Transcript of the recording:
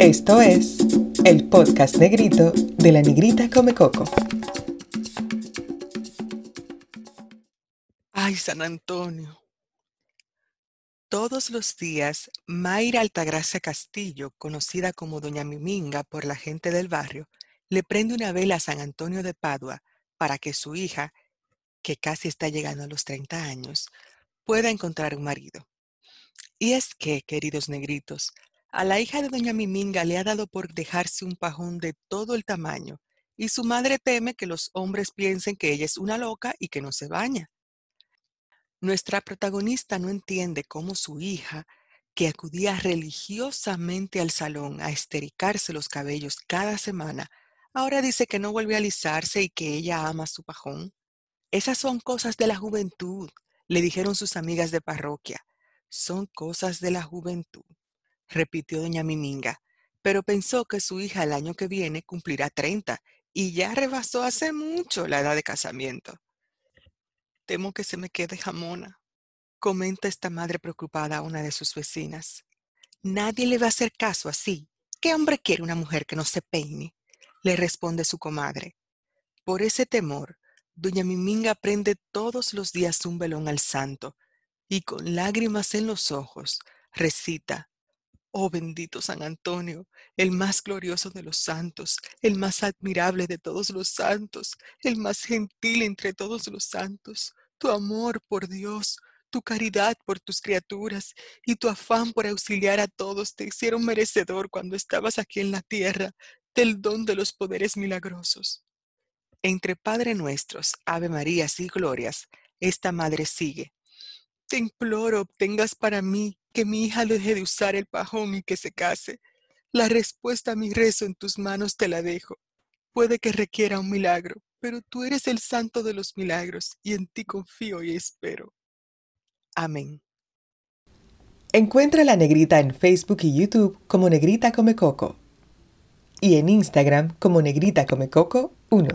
Esto es el podcast negrito de la negrita Come Coco. Ay, San Antonio. Todos los días, Mayra Altagracia Castillo, conocida como Doña Miminga por la gente del barrio, le prende una vela a San Antonio de Padua para que su hija, que casi está llegando a los 30 años, pueda encontrar un marido. Y es que, queridos negritos, a la hija de doña Miminga le ha dado por dejarse un pajón de todo el tamaño, y su madre teme que los hombres piensen que ella es una loca y que no se baña. Nuestra protagonista no entiende cómo su hija, que acudía religiosamente al salón a estericarse los cabellos cada semana, ahora dice que no vuelve a alisarse y que ella ama su pajón. Esas son cosas de la juventud, le dijeron sus amigas de parroquia. Son cosas de la juventud, repitió doña Miminga, pero pensó que su hija el año que viene cumplirá 30 y ya rebasó hace mucho la edad de casamiento. Temo que se me quede jamona, comenta esta madre preocupada a una de sus vecinas. Nadie le va a hacer caso así. ¿Qué hombre quiere una mujer que no se peine? le responde su comadre. Por ese temor, doña Miminga prende todos los días un velón al santo y con lágrimas en los ojos recita, Oh bendito San Antonio, el más glorioso de los santos, el más admirable de todos los santos, el más gentil entre todos los santos, tu amor por Dios, tu caridad por tus criaturas y tu afán por auxiliar a todos te hicieron merecedor cuando estabas aquí en la tierra del don de los poderes milagrosos. Entre Padre Nuestros, Ave Marías y Glorias, esta madre sigue. Te imploro obtengas para mí que mi hija deje de usar el pajón y que se case. La respuesta a mi rezo en tus manos te la dejo. Puede que requiera un milagro, pero tú eres el santo de los milagros y en ti confío y espero. Amén. Encuentra a la negrita en Facebook y YouTube como Negrita Come Coco y en Instagram como Negrita Come Coco 1.